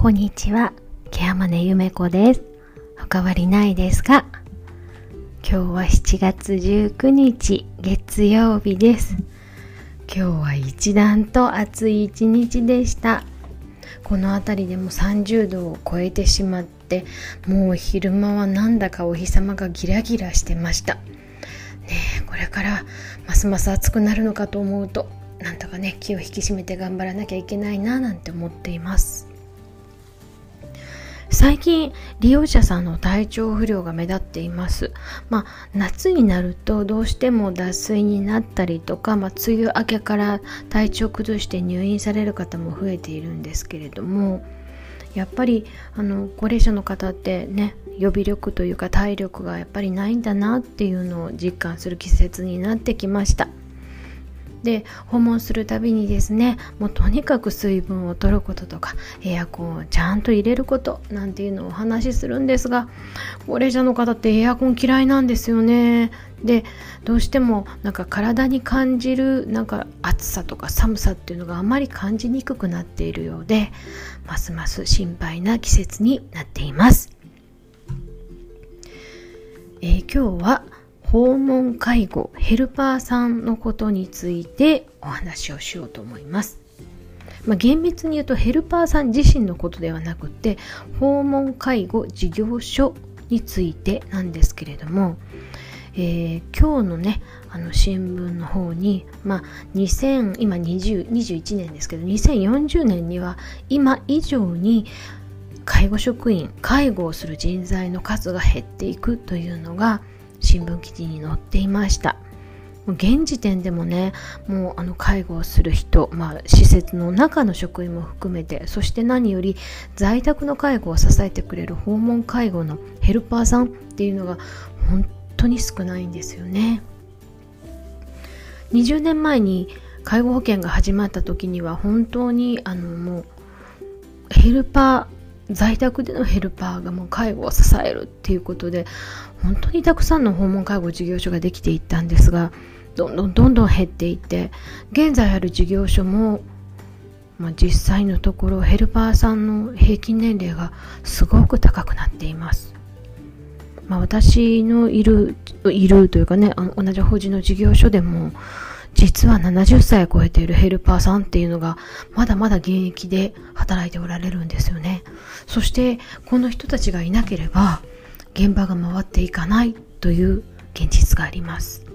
こんにちは、ケアマネゆめこです。おかわりないですか今日は7月19日、月曜日です。今日は一段と暑い一日でした。この辺りでも30度を超えてしまって、もう昼間はなんだかお日様がギラギラしてました。ねえ、これからますます暑くなるのかと思うと、なんとかね、気を引き締めて頑張らなきゃいけないななんて思っています。最近利用者さんの体調不良が目立っています。まあ、夏になるとどうしても脱水になったりとか、まあ、梅雨明けから体調崩して入院される方も増えているんですけれどもやっぱりあの高齢者の方ってね予備力というか体力がやっぱりないんだなっていうのを実感する季節になってきました。で訪問するたびにですねもうとにかく水分を取ることとかエアコンをちゃんと入れることなんていうのをお話しするんですが高齢者の方ってエアコン嫌いなんですよね。でどうしてもなんか体に感じるなんか暑さとか寒さっていうのがあまり感じにくくなっているようでますます心配な季節になっています、えー、今日は訪問介護ヘルパーさんのことについてお話をしようと思います。まあ、厳密に言うとヘルパーさん自身のことではなくて訪問介護事業所についてなんですけれども、えー、今日のねあの新聞の方に、まあ、2000今20 21年ですけど2040年には今以上に介護職員介護をする人材の数が減っていくというのが新聞記事に載っていました。現時点でもねもうあの介護をする人、まあ、施設の中の職員も含めてそして何より在宅の介護を支えてくれる訪問介護のヘルパーさんっていうのが本当に少ないんですよね。20年前に介護保険が始まった時には本当にあのもうヘルパー在宅でのヘルパーがもう介護を支えるっていうことで本当にたくさんの訪問介護事業所ができていったんですがどんどんどんどん減っていって現在ある事業所も、まあ、実際のところヘルパーさんの平均年齢がすごく高くなっています。まあ、私のいるいるというかね同じ法人の事業所でも実は70歳を超えているヘルパーさんっていうのがまだまだ現役で働いておられるんですよね。そしてこの人たちがいなければ現場が回っていかないという現実があります。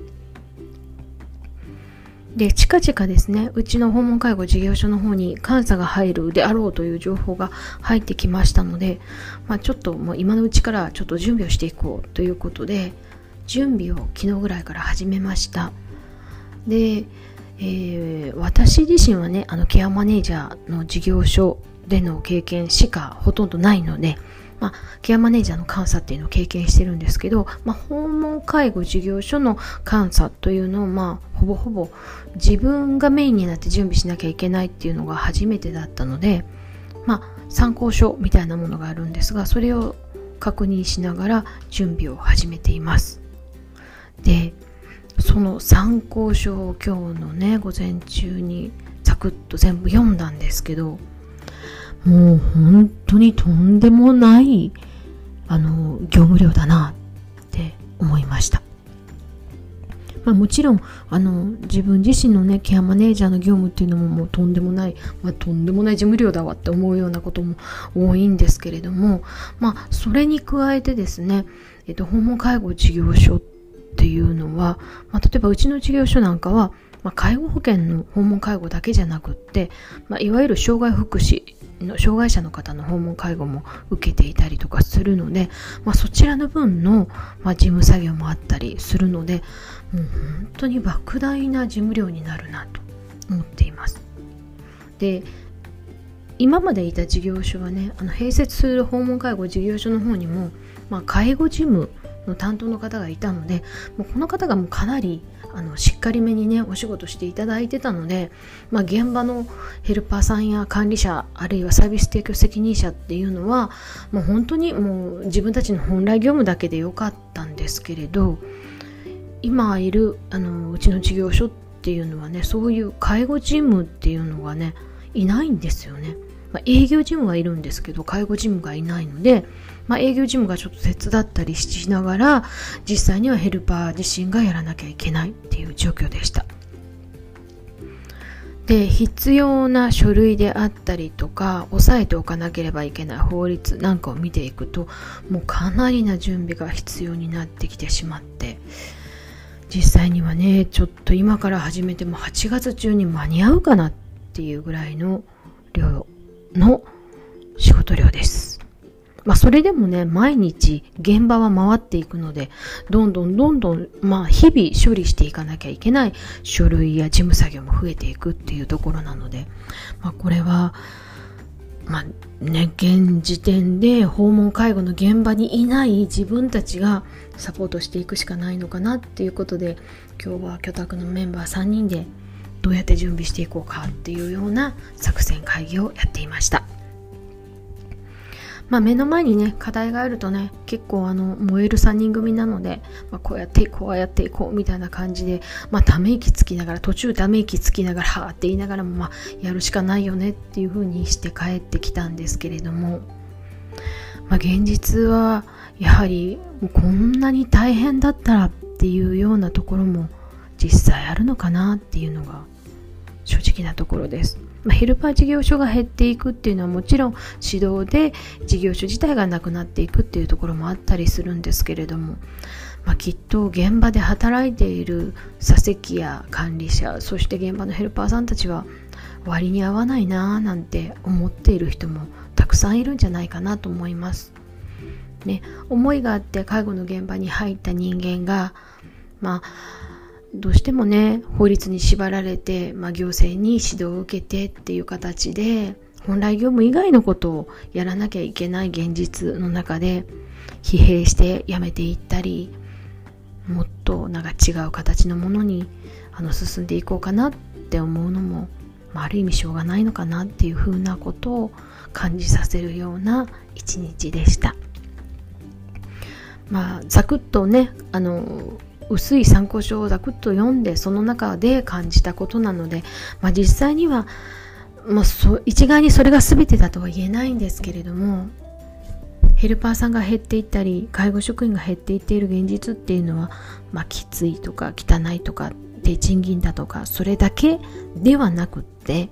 で、近々ですね、うちの訪問介護事業所の方に監査が入るであろうという情報が入ってきましたので、まあ、ちょっともう今のうちからちょっと準備をしていこうということで、準備を昨日ぐらいから始めました。で、えー、私自身はねあのケアマネージャーの事業所での経験しかほとんどないので、まあ、ケアマネージャーの監査っていうのを経験してるんですけど、まあ、訪問介護事業所の監査というのを、まあ、ほぼほぼ自分がメインになって準備しなきゃいけないっていうのが初めてだったので、まあ、参考書みたいなものがあるんですがそれを確認しながら準備を始めています。でその参考書を今日のね午前中にサクッと全部読んだんですけどもう本当にとんでもないあの業務量だなって思いました。まあ、もちろんあの自分自身のねケアマネージャーの業務っていうのももうとんでもない、まあ、とんでもない事務量だわって思うようなことも多いんですけれども、まあ、それに加えてですね、えっと、訪問介護事業所ってっていうのは、まあ、例えばうちの事業所なんかは、まあ、介護保険の訪問介護だけじゃなくって、まあ、いわゆる障害福祉の障害者の方の訪問介護も受けていたりとかするので、まあ、そちらの分の、まあ、事務作業もあったりするのでもう本当に莫大な事務量になるなと思っています。で今までいた事業所はねあの併設する訪問介護事業所の方にも、まあ、介護事務の担当の方がいたのでもうこの方がもうかなりあのしっかりめにねお仕事していただいてたので、まあ、現場のヘルパーさんや管理者あるいはサービス提供責任者っていうのはもう本当にもう自分たちの本来業務だけでよかったんですけれど今いるあのうちの事業所っていうのはねそういう介護事務っていうのがねいないんですよね。まあ、営業事務はいるんですけど介護事務がいないので、まあ、営業事務がちょっと手伝ったりしながら実際にはヘルパー自身がやらなきゃいけないっていう状況でした。で必要な書類であったりとか押さえておかなければいけない法律なんかを見ていくともうかなりな準備が必要になってきてしまって実際にはねちょっと今から始めても8月中に間に合うかなっていうぐらいのの仕事量です。まあそれでもね、毎日現場は回っていくので、どんどんどんどん、まあ日々処理していかなきゃいけない書類や事務作業も増えていくっていうところなので、まあこれは、まあね、現時点で訪問介護の現場にいない自分たちがサポートしていくしかないのかなっていうことで、今日は居宅のメンバー3人でどうやって準備していこうかっていうような作戦会議をやっていました。まあ、目の前にね課題があるとね結構あの燃える3人組なので、まあ、こうやってこうやっていこうみたいな感じで、まあ、ため息つきながら途中ため息つきながらはって言いながらも、まあ、やるしかないよねっていう風にして帰ってきたんですけれども、まあ、現実はやはりこんなに大変だったらっていうようなところも実際あるのかなっていうのが正直なところです。まあ、ヘルパー事業所が減っていくっていうのはもちろん指導で事業所自体がなくなっていくっていうところもあったりするんですけれども、まあ、きっと現場で働いている座席や管理者そして現場のヘルパーさんたちは割に合わないなぁなんて思っている人もたくさんいるんじゃないかなと思います。ね、思いがあって介護の現場に入った人間がまあどうしてもね法律に縛られて、まあ、行政に指導を受けてっていう形で本来業務以外のことをやらなきゃいけない現実の中で疲弊してやめていったりもっとなんか違う形のものにあの進んでいこうかなって思うのも、まあ、ある意味しょうがないのかなっていうふうなことを感じさせるような一日でした。まあ、ざくっとねあの薄い参考書をざくっと読んでその中で感じたことなので、まあ、実際には、まあ、そ一概にそれが全てだとは言えないんですけれどもヘルパーさんが減っていったり介護職員が減っていっている現実っていうのは、まあ、きついとか汚いとか低賃金だとかそれだけではなくって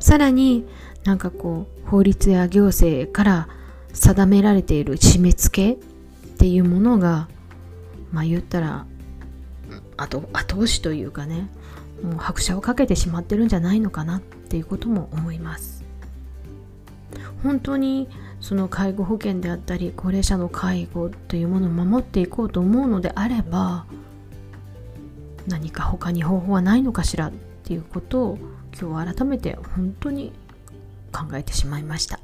さらになんかこう法律や行政から定められている締め付けっていうものがまあ言ったら後後押しというかねもう拍車をかけてしまってるんじゃないのかなっていうことも思います。本当にその介護保険であったり高齢者の介護というものを守っていこうと思うのであれば何か他に方法はないのかしらっていうことを今日改めて本当に考えてしまいました。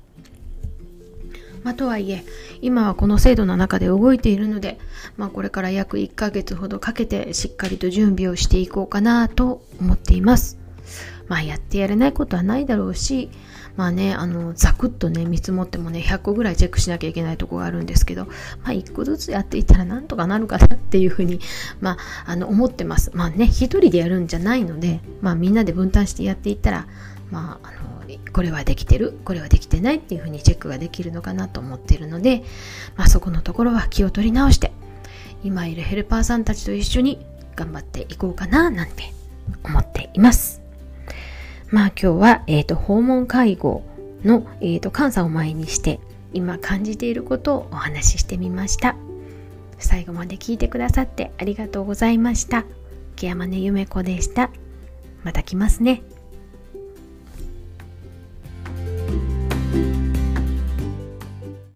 まあ、とはいえ今はこの制度の中で動いているので、まあ、これから約1ヶ月ほどかけてしっかりと準備をしていこうかなと思っています。まあやってやれないことはないだろうし、まあね、あの、ザクッとね、見積もってもね、100個ぐらいチェックしなきゃいけないとこがあるんですけど、まあ1個ずつやっていったらなんとかなるかなっていうふうに、まあ、あの、思ってます。まあね、一人でやるんじゃないので、まあみんなで分担してやっていったら、まあ、あの、これはできてるこれはできてないっていうふうにチェックができるのかなと思っているので、まあ、そこのところは気を取り直して今いるヘルパーさんたちと一緒に頑張っていこうかななんて思っています。まあ今日は、えーと、訪問介護の、えーと、監査を前にして今感じていることをお話ししてみました。最後まで聞いてくださってありがとうございました。木山根ゆめ子でした。また来ますね。